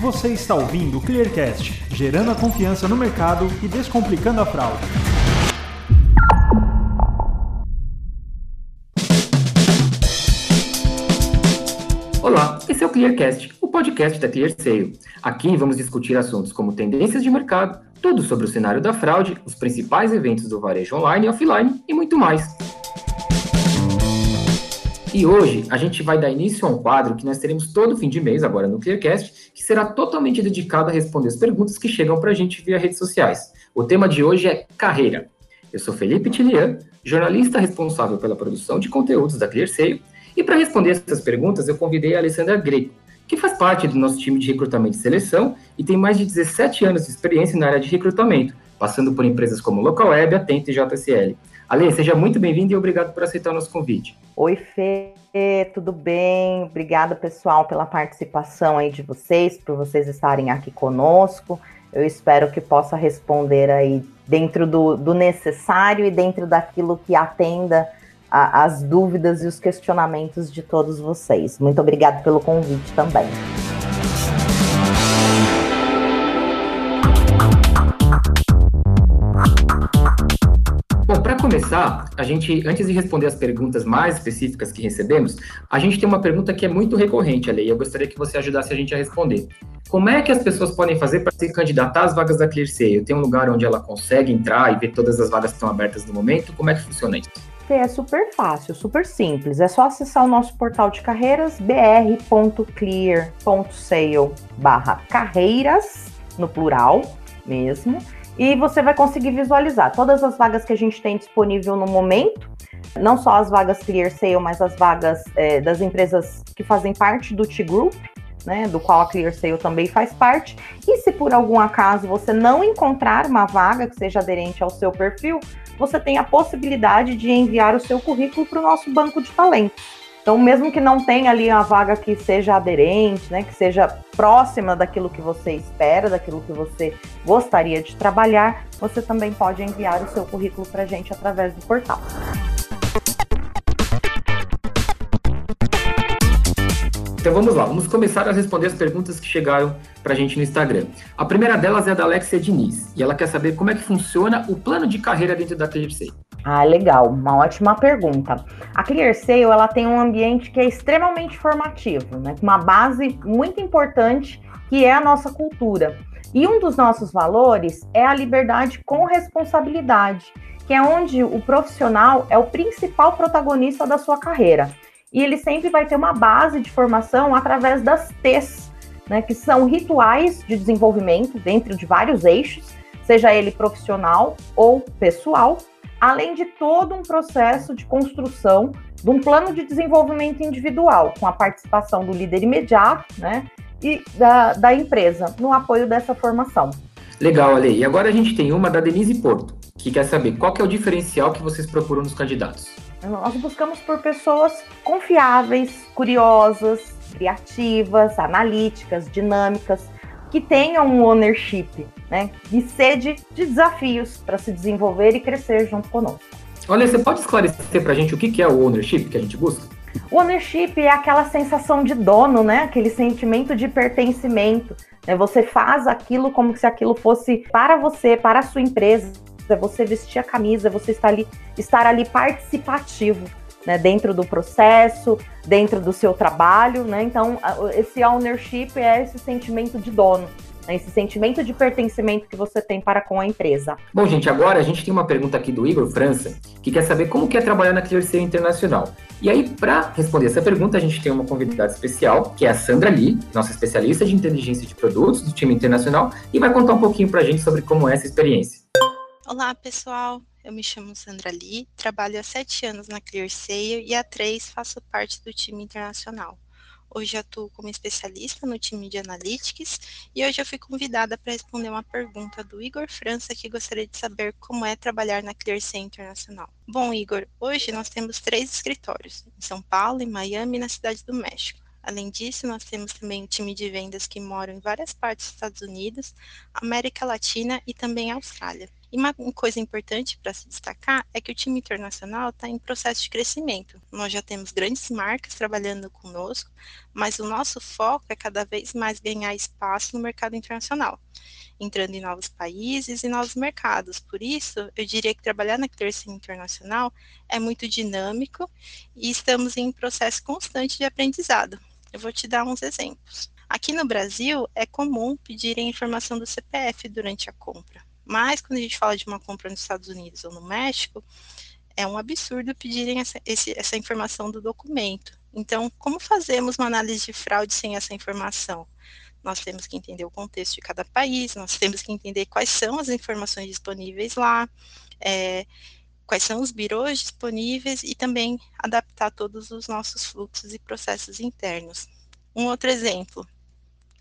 Você está ouvindo o Clearcast, gerando a confiança no mercado e descomplicando a fraude. Olá, esse é o Clearcast, o podcast da ClearSale. Aqui vamos discutir assuntos como tendências de mercado, tudo sobre o cenário da fraude, os principais eventos do varejo online e offline e muito mais. E hoje a gente vai dar início a um quadro que nós teremos todo fim de mês, agora no Clearcast, que será totalmente dedicado a responder as perguntas que chegam para a gente via redes sociais. O tema de hoje é carreira. Eu sou Felipe Tilian, jornalista responsável pela produção de conteúdos da ClearSale, e para responder essas perguntas eu convidei a Alessandra Greco, que faz parte do nosso time de recrutamento e seleção e tem mais de 17 anos de experiência na área de recrutamento, passando por empresas como Localweb, Atento e JSL. Ale, seja muito bem-vindo e obrigado por aceitar o nosso convite. Oi, Fê, tudo bem? Obrigada, pessoal, pela participação aí de vocês, por vocês estarem aqui conosco. Eu espero que possa responder aí dentro do, do necessário e dentro daquilo que atenda a, as dúvidas e os questionamentos de todos vocês. Muito obrigada pelo convite também. Começar, a gente, antes de responder as perguntas mais específicas que recebemos, a gente tem uma pergunta que é muito recorrente, Ale, e eu gostaria que você ajudasse a gente a responder. Como é que as pessoas podem fazer para se candidatar às vagas da ClearSale? Tem um lugar onde ela consegue entrar e ver todas as vagas que estão abertas no momento? Como é que funciona isso? É super fácil, super simples. É só acessar o nosso portal de carreiras br.clear.sale barra carreiras, no plural mesmo e você vai conseguir visualizar todas as vagas que a gente tem disponível no momento, não só as vagas Clear Sale, mas as vagas é, das empresas que fazem parte do T-Group, né, do qual a Clear Sale também faz parte. E se por algum acaso você não encontrar uma vaga que seja aderente ao seu perfil, você tem a possibilidade de enviar o seu currículo para o nosso banco de talentos. Então, mesmo que não tenha ali uma vaga que seja aderente, né, que seja próxima daquilo que você espera, daquilo que você gostaria de trabalhar, você também pode enviar o seu currículo para a gente através do portal. Então vamos lá, vamos começar a responder as perguntas que chegaram para a gente no Instagram. A primeira delas é da Alexia Diniz, e ela quer saber como é que funciona o plano de carreira dentro da ClearSale. Ah, legal, uma ótima pergunta. A ClearSale, ela tem um ambiente que é extremamente formativo, né? Uma base muito importante que é a nossa cultura. E um dos nossos valores é a liberdade com responsabilidade, que é onde o profissional é o principal protagonista da sua carreira. E ele sempre vai ter uma base de formação através das T's, né, que são rituais de desenvolvimento dentro de vários eixos, seja ele profissional ou pessoal, além de todo um processo de construção de um plano de desenvolvimento individual, com a participação do líder imediato, né, e da, da empresa no apoio dessa formação. Legal, Ale. E agora a gente tem uma da Denise Porto, que quer saber qual que é o diferencial que vocês procuram nos candidatos. Nós buscamos por pessoas confiáveis, curiosas, criativas, analíticas, dinâmicas, que tenham um ownership, né? E sede de desafios para se desenvolver e crescer junto conosco. Olha, você pode esclarecer para a gente o que é o ownership que a gente busca? O ownership é aquela sensação de dono, né? Aquele sentimento de pertencimento. Né? Você faz aquilo como se aquilo fosse para você, para a sua empresa. É você vestir a camisa, é você estar ali, estar ali participativo né, dentro do processo, dentro do seu trabalho, né? Então, esse ownership é esse sentimento de dono, né, esse sentimento de pertencimento que você tem para com a empresa. Bom, gente, agora a gente tem uma pergunta aqui do Igor França, que quer saber como que é trabalhar na ClearSale Internacional. E aí, para responder essa pergunta, a gente tem uma convidada especial, que é a Sandra Lee, nossa especialista de inteligência de produtos do time internacional, e vai contar um pouquinho para a gente sobre como é essa experiência. Olá, pessoal. Eu me chamo Sandra Lee, trabalho há sete anos na ClearSale e há três faço parte do time internacional. Hoje atuo como especialista no time de Analytics e hoje eu fui convidada para responder uma pergunta do Igor França que gostaria de saber como é trabalhar na ClearSale Internacional. Bom, Igor, hoje nós temos três escritórios, em São Paulo, em Miami e na Cidade do México. Além disso, nós temos também um time de vendas que moram em várias partes dos Estados Unidos, América Latina e também Austrália. E uma coisa importante para se destacar é que o time internacional está em processo de crescimento. Nós já temos grandes marcas trabalhando conosco, mas o nosso foco é cada vez mais ganhar espaço no mercado internacional, entrando em novos países e novos mercados. Por isso, eu diria que trabalhar na Clearsim Internacional é muito dinâmico e estamos em processo constante de aprendizado. Eu vou te dar uns exemplos. Aqui no Brasil, é comum pedirem informação do CPF durante a compra. Mas quando a gente fala de uma compra nos Estados Unidos ou no México, é um absurdo pedirem essa, esse, essa informação do documento. Então, como fazemos uma análise de fraude sem essa informação? Nós temos que entender o contexto de cada país, nós temos que entender quais são as informações disponíveis lá, é, quais são os birôs disponíveis e também adaptar todos os nossos fluxos e processos internos. Um outro exemplo,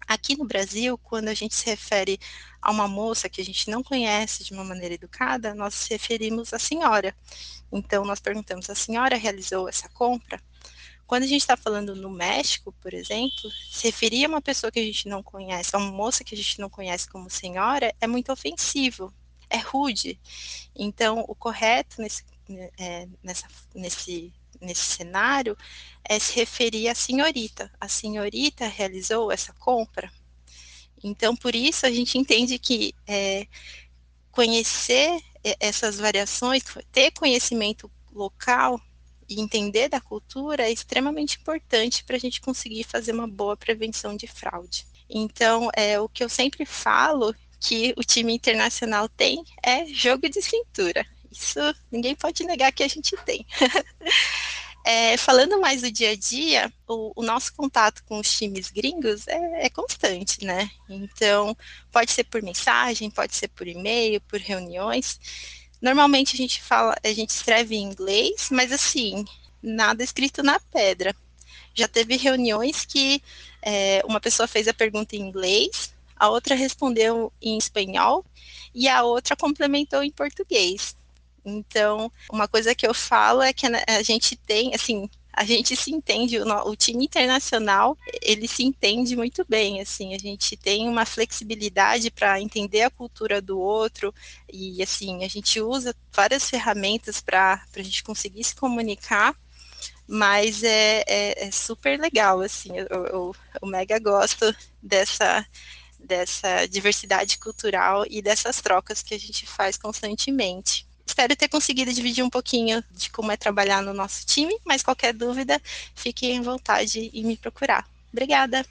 Aqui no Brasil, quando a gente se refere a uma moça que a gente não conhece de uma maneira educada, nós se referimos à senhora. Então, nós perguntamos: a senhora realizou essa compra? Quando a gente está falando no México, por exemplo, se referir a uma pessoa que a gente não conhece, a uma moça que a gente não conhece como senhora, é muito ofensivo, é rude. Então, o correto nesse, é, nessa, nesse nesse cenário é se referir à senhorita. A senhorita realizou essa compra. Então, por isso, a gente entende que é, conhecer essas variações, ter conhecimento local e entender da cultura é extremamente importante para a gente conseguir fazer uma boa prevenção de fraude. Então, é o que eu sempre falo que o time internacional tem é jogo de cintura. Isso ninguém pode negar que a gente tem. É, falando mais do dia a dia, o, o, nosso contato com os times gringos é, é, constante, né? Então, pode ser por mensagem, pode ser por e-mail, por reuniões. Normalmente a gente fala, a gente escreve em inglês, mas assim, nada escrito na pedra. Já teve reuniões que é, uma pessoa fez a pergunta em inglês, a outra respondeu em espanhol e a outra complementou em português. Então, uma coisa que eu falo é que a gente tem, assim, a gente se entende, o, o, time internacional, ele se entende muito bem, assim, a gente tem uma flexibilidade para entender a cultura do outro e, assim, a gente usa várias ferramentas para a gente conseguir se comunicar, mas é, é, é super legal, assim, eu, eu, eu mega gosto dessa dessa diversidade cultural e dessas trocas que a gente faz constantemente. Espero ter conseguido dividir um pouquinho de como é trabalhar no nosso time, mas qualquer dúvida, fique em vontade em me procurar. Obrigada.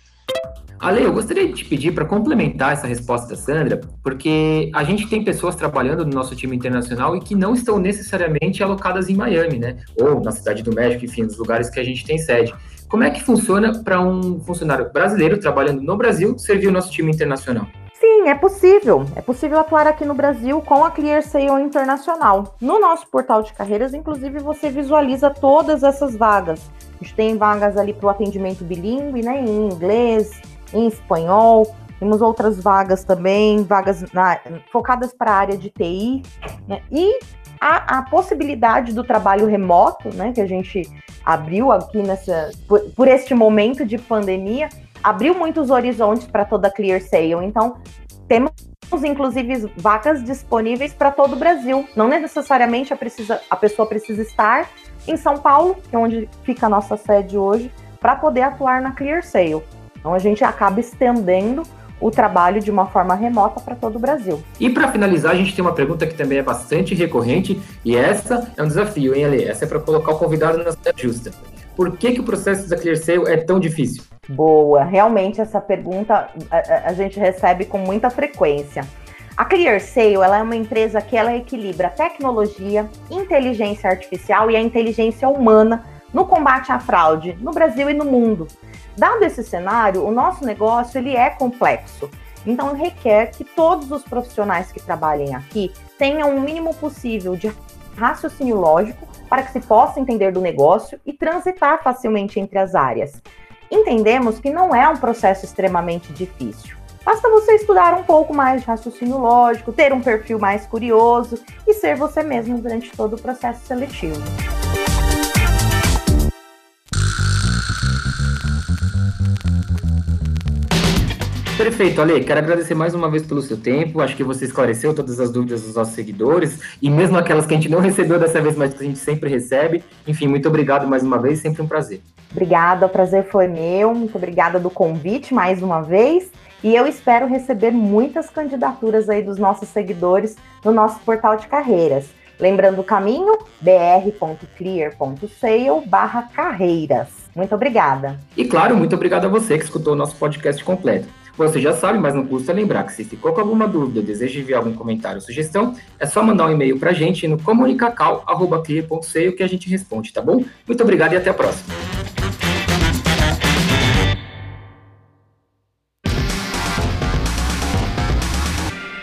Ale, eu gostaria de te pedir para complementar essa resposta da Sandra, porque a gente tem pessoas trabalhando no nosso time internacional e que não estão necessariamente alocadas em Miami, né? Ou na cidade do México, enfim, nos lugares que a gente tem sede. Como é que funciona para um funcionário brasileiro trabalhando no Brasil servir o nosso time internacional? Sim, é possível. É possível atuar aqui no Brasil com a Clear Sale Internacional. No nosso portal de carreiras, inclusive, você visualiza todas essas vagas. A gente tem vagas ali para o atendimento bilíngue, né, em inglês, em espanhol. Temos outras vagas também, vagas na, focadas para a área de TI, né, e a, a, possibilidade do trabalho remoto, né, que a gente abriu aqui nessa por, por este momento de pandemia, abriu muitos horizontes para toda a Clear Sale. Então, temos inclusive vagas disponíveis para todo o Brasil. Não necessariamente a, precisa, a pessoa precisa estar em São Paulo, que é onde fica a nossa sede hoje, para poder atuar na Clear Sale. Então a gente acaba estendendo o trabalho de uma forma remota para todo o Brasil. E para finalizar, a gente tem uma pergunta que também é bastante recorrente, e essa é um desafio, hein, Ale? Essa é para colocar o convidado na justa. Por que, que o processo da Clear Sale é tão difícil? Boa, realmente essa pergunta a, a gente recebe com muita frequência. A ClearSale ela é uma empresa que ela equilibra tecnologia, inteligência artificial e a inteligência humana no combate à fraude no Brasil e no mundo. Dado esse cenário, o nosso negócio ele é complexo. Então requer que todos os profissionais que trabalhem aqui tenham o mínimo possível de raciocínio lógico para que se possa entender do negócio e transitar facilmente entre as áreas entendemos que não é um processo extremamente difícil. Basta você estudar um pouco mais de raciocínio lógico, ter um perfil mais curioso e ser você mesmo durante todo o processo seletivo. Perfeito, Ale. Quero agradecer mais uma vez pelo seu tempo. Acho que você esclareceu todas as dúvidas dos nossos seguidores e mesmo aquelas que a gente não recebeu dessa vez, mas que a gente sempre recebe. Enfim, muito obrigado mais uma vez, sempre um prazer. Obrigada, o prazer foi meu. Muito obrigada do convite mais uma vez. E eu espero receber muitas candidaturas aí dos nossos seguidores no nosso portal de carreiras. Lembrando o caminho, br.clear.sale barra carreiras. Muito obrigada. E claro, muito obrigado a você que escutou o nosso podcast completo. Você já sabe, mas não custa lembrar que se ficou com alguma dúvida, deseja enviar algum comentário ou sugestão, é só mandar um e-mail para a gente no comunicacal.clear.sale que a gente responde, tá bom? Muito obrigado e até a próxima.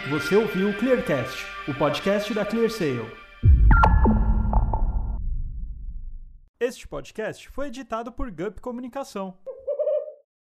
Você ouviu o Clearcast, o podcast da ClearSale. Este podcast foi editado por Gup Comunicação.